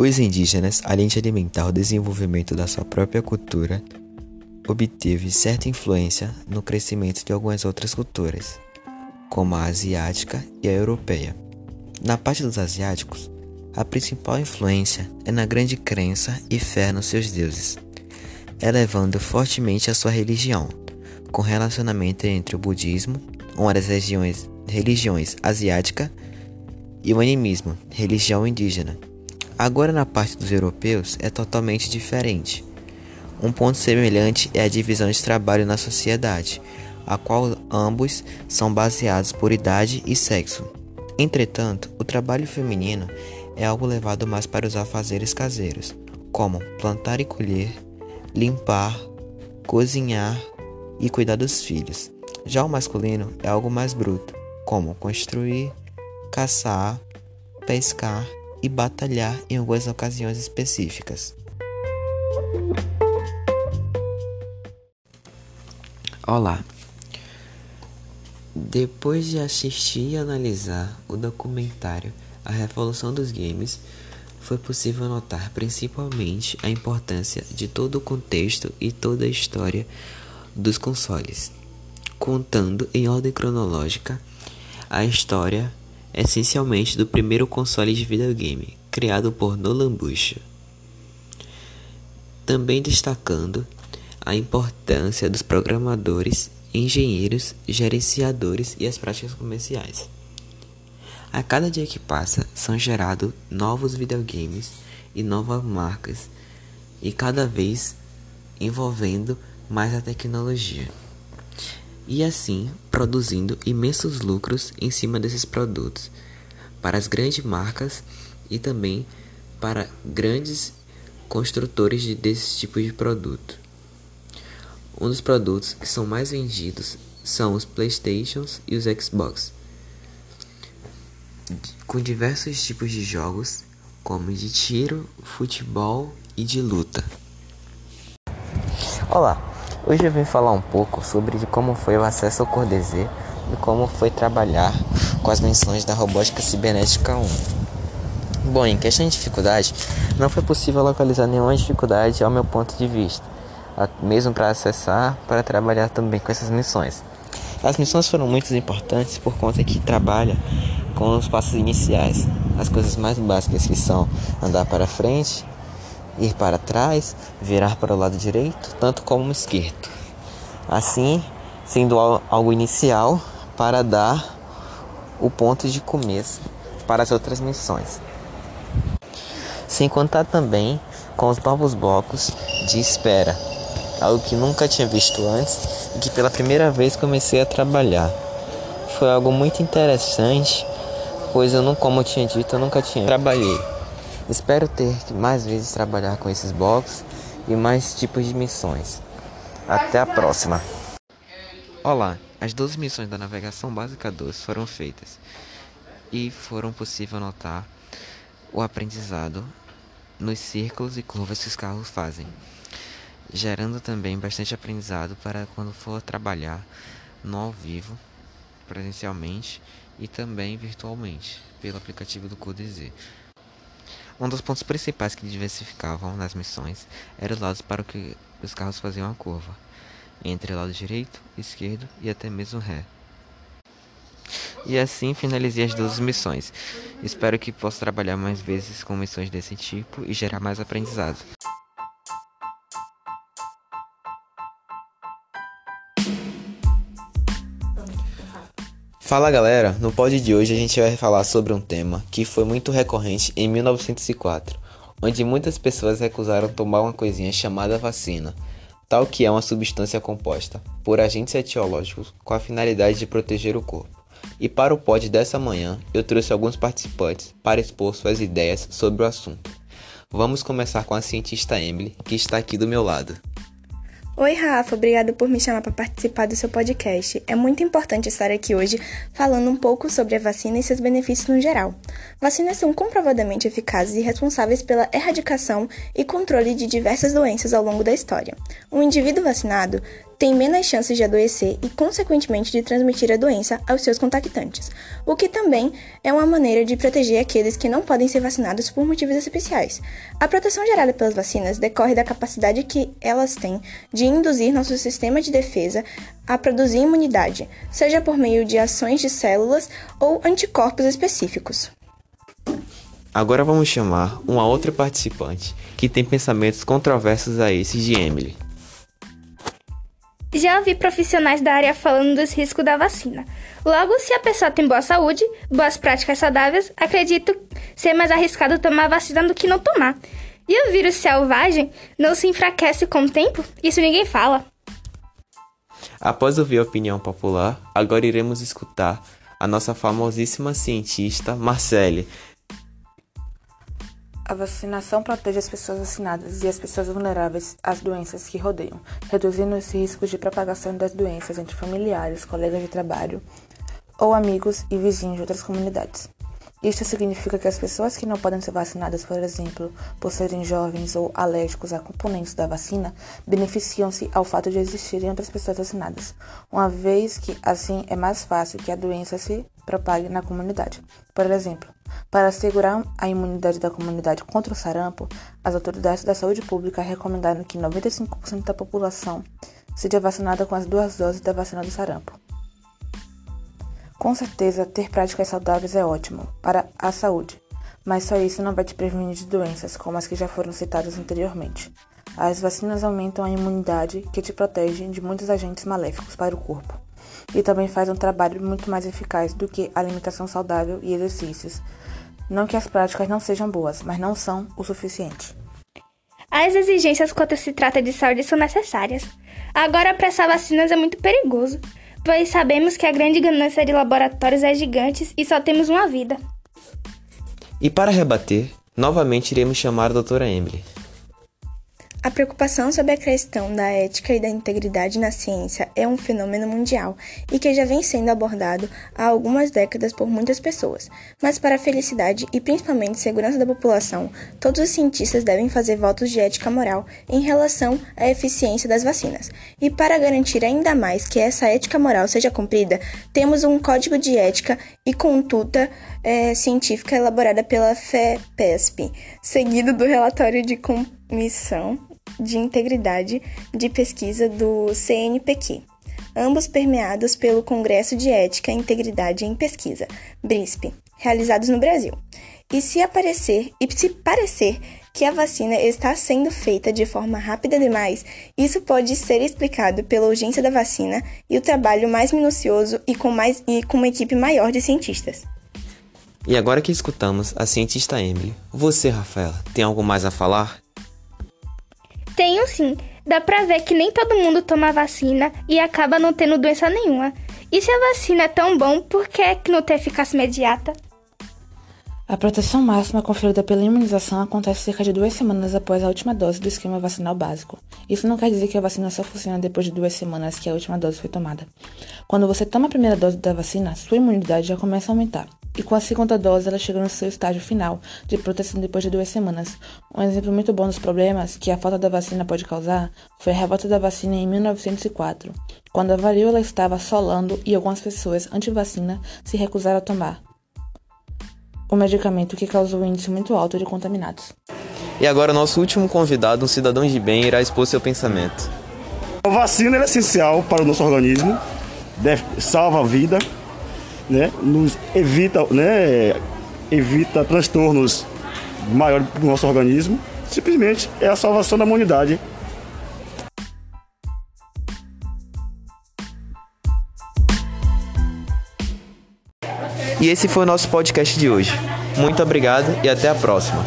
Os indígenas, além de alimentar o desenvolvimento da sua própria cultura, obteve certa influência no crescimento de algumas outras culturas, como a asiática e a europeia. Na parte dos asiáticos, a principal influência é na grande crença e fé nos seus deuses, elevando fortemente a sua religião, com relacionamento entre o budismo, uma das regiões, religiões asiática, e o animismo, religião indígena. Agora, na parte dos europeus, é totalmente diferente. Um ponto semelhante é a divisão de trabalho na sociedade, a qual ambos são baseados por idade e sexo. Entretanto, o trabalho feminino é algo levado mais para os afazeres caseiros, como plantar e colher, limpar, cozinhar e cuidar dos filhos. Já o masculino é algo mais bruto, como construir, caçar, pescar e batalhar em algumas ocasiões específicas. Olá! Depois de assistir e analisar o documentário A Revolução dos Games, foi possível notar principalmente a importância de todo o contexto e toda a história dos consoles, contando em ordem cronológica a história essencialmente do primeiro console de videogame, criado por Nolan Bush. Também destacando a importância dos programadores, engenheiros, gerenciadores e as práticas comerciais. A cada dia que passa, são gerados novos videogames e novas marcas, e cada vez envolvendo mais a tecnologia e assim produzindo imensos lucros em cima desses produtos para as grandes marcas e também para grandes construtores de, desse tipo de produto. Um dos produtos que são mais vendidos são os Playstations e os Xbox, com diversos tipos de jogos, como de tiro, futebol e de luta. Olá, Hoje eu vim falar um pouco sobre como foi o acesso ao CorDZ e como foi trabalhar com as missões da Robótica Cibernética 1. Bom, em questão de dificuldade, não foi possível localizar nenhuma dificuldade ao meu ponto de vista, mesmo para acessar, para trabalhar também com essas missões. As missões foram muito importantes por conta que trabalha com os passos iniciais, as coisas mais básicas que são andar para frente, ir para trás, virar para o lado direito, tanto como esquerdo. Assim, sendo algo inicial para dar o ponto de começo para as outras missões. Sem contar também com os novos blocos de espera, algo que nunca tinha visto antes e que pela primeira vez comecei a trabalhar. Foi algo muito interessante, pois eu não, como eu tinha dito, eu nunca tinha trabalhei Espero ter mais vezes trabalhar com esses blocos e mais tipos de missões. Até a próxima. Olá, as 12 missões da navegação básica 2 foram feitas e foram possível notar o aprendizado nos círculos e curvas que os carros fazem, gerando também bastante aprendizado para quando for trabalhar no ao vivo, presencialmente e também virtualmente pelo aplicativo do CodeZ. Um dos pontos principais que diversificavam nas missões era os lados para que os carros faziam a curva, entre lado direito, esquerdo e até mesmo ré. E assim finalizei as duas missões. Espero que possa trabalhar mais vezes com missões desse tipo e gerar mais aprendizado. Fala galera, no pod de hoje a gente vai falar sobre um tema que foi muito recorrente em 1904, onde muitas pessoas recusaram tomar uma coisinha chamada vacina, tal que é uma substância composta por agentes etiológicos com a finalidade de proteger o corpo. E para o pod dessa manhã, eu trouxe alguns participantes para expor suas ideias sobre o assunto. Vamos começar com a cientista Emily, que está aqui do meu lado. Oi, Rafa, obrigada por me chamar para participar do seu podcast. É muito importante estar aqui hoje falando um pouco sobre a vacina e seus benefícios no geral. Vacinas são comprovadamente eficazes e responsáveis pela erradicação e controle de diversas doenças ao longo da história. Um indivíduo vacinado têm menos chances de adoecer e, consequentemente, de transmitir a doença aos seus contactantes, o que também é uma maneira de proteger aqueles que não podem ser vacinados por motivos especiais. A proteção gerada pelas vacinas decorre da capacidade que elas têm de induzir nosso sistema de defesa a produzir imunidade, seja por meio de ações de células ou anticorpos específicos. Agora vamos chamar uma outra participante que tem pensamentos controversos a esses de Emily. Já ouvi profissionais da área falando dos riscos da vacina. Logo, se a pessoa tem boa saúde, boas práticas saudáveis, acredito ser mais arriscado tomar vacina do que não tomar. E o vírus selvagem não se enfraquece com o tempo? Isso ninguém fala. Após ouvir a opinião popular, agora iremos escutar a nossa famosíssima cientista Marcele, a vacinação protege as pessoas vacinadas e as pessoas vulneráveis às doenças que rodeiam, reduzindo os riscos de propagação das doenças entre familiares, colegas de trabalho ou amigos e vizinhos de outras comunidades. Isto significa que as pessoas que não podem ser vacinadas, por exemplo, por serem jovens ou alérgicos a componentes da vacina, beneficiam-se ao fato de existirem outras pessoas vacinadas, uma vez que assim é mais fácil que a doença se propague na comunidade. Por exemplo, para assegurar a imunidade da comunidade contra o sarampo, as autoridades da saúde pública recomendaram que 95% da população seja vacinada com as duas doses da vacina do sarampo. Com certeza, ter práticas saudáveis é ótimo para a saúde, mas só isso não vai te prevenir de doenças como as que já foram citadas anteriormente. As vacinas aumentam a imunidade que te protege de muitos agentes maléficos para o corpo e também faz um trabalho muito mais eficaz do que alimentação saudável e exercícios. Não que as práticas não sejam boas, mas não são o suficiente. As exigências quando se trata de saúde são necessárias. Agora, apressar vacinas é muito perigoso, pois sabemos que a grande ganância de laboratórios é gigante e só temos uma vida. E para rebater, novamente iremos chamar a doutora Emily. A preocupação sobre a questão da ética e da integridade na ciência é um fenômeno mundial e que já vem sendo abordado há algumas décadas por muitas pessoas. Mas, para a felicidade e principalmente segurança da população, todos os cientistas devem fazer votos de ética moral em relação à eficiência das vacinas. E, para garantir ainda mais que essa ética moral seja cumprida, temos um código de ética e conduta é, científica elaborada pela FEPESP, seguido do relatório de comissão de Integridade de Pesquisa do CNPq, ambos permeados pelo Congresso de Ética e Integridade em Pesquisa, BRISP, realizados no Brasil. E se aparecer e se parecer que a vacina está sendo feita de forma rápida demais, isso pode ser explicado pela urgência da vacina e o trabalho mais minucioso e com, mais, e com uma equipe maior de cientistas. E agora que escutamos a cientista Emily, você, Rafaela, tem algo mais a falar? Tenho sim. Dá pra ver que nem todo mundo toma vacina e acaba não tendo doença nenhuma. E se a vacina é tão bom, por que, que não tem eficácia imediata? A proteção máxima conferida pela imunização acontece cerca de duas semanas após a última dose do esquema vacinal básico. Isso não quer dizer que a vacina só funciona depois de duas semanas que a última dose foi tomada. Quando você toma a primeira dose da vacina, sua imunidade já começa a aumentar e com a segunda dose ela chega no seu estágio final de proteção depois de duas semanas. Um exemplo muito bom dos problemas que a falta da vacina pode causar foi a revolta da vacina em 1904, quando a varíola estava assolando e algumas pessoas anti-vacina se recusaram a tomar o medicamento que causou um índice muito alto de contaminados. E agora nosso último convidado, um cidadão de bem, irá expor seu pensamento. A vacina é essencial para o nosso organismo, salva a vida né, nos evita, né, evita transtornos maiores para o nosso organismo. Simplesmente é a salvação da humanidade. E esse foi o nosso podcast de hoje. Muito obrigado e até a próxima.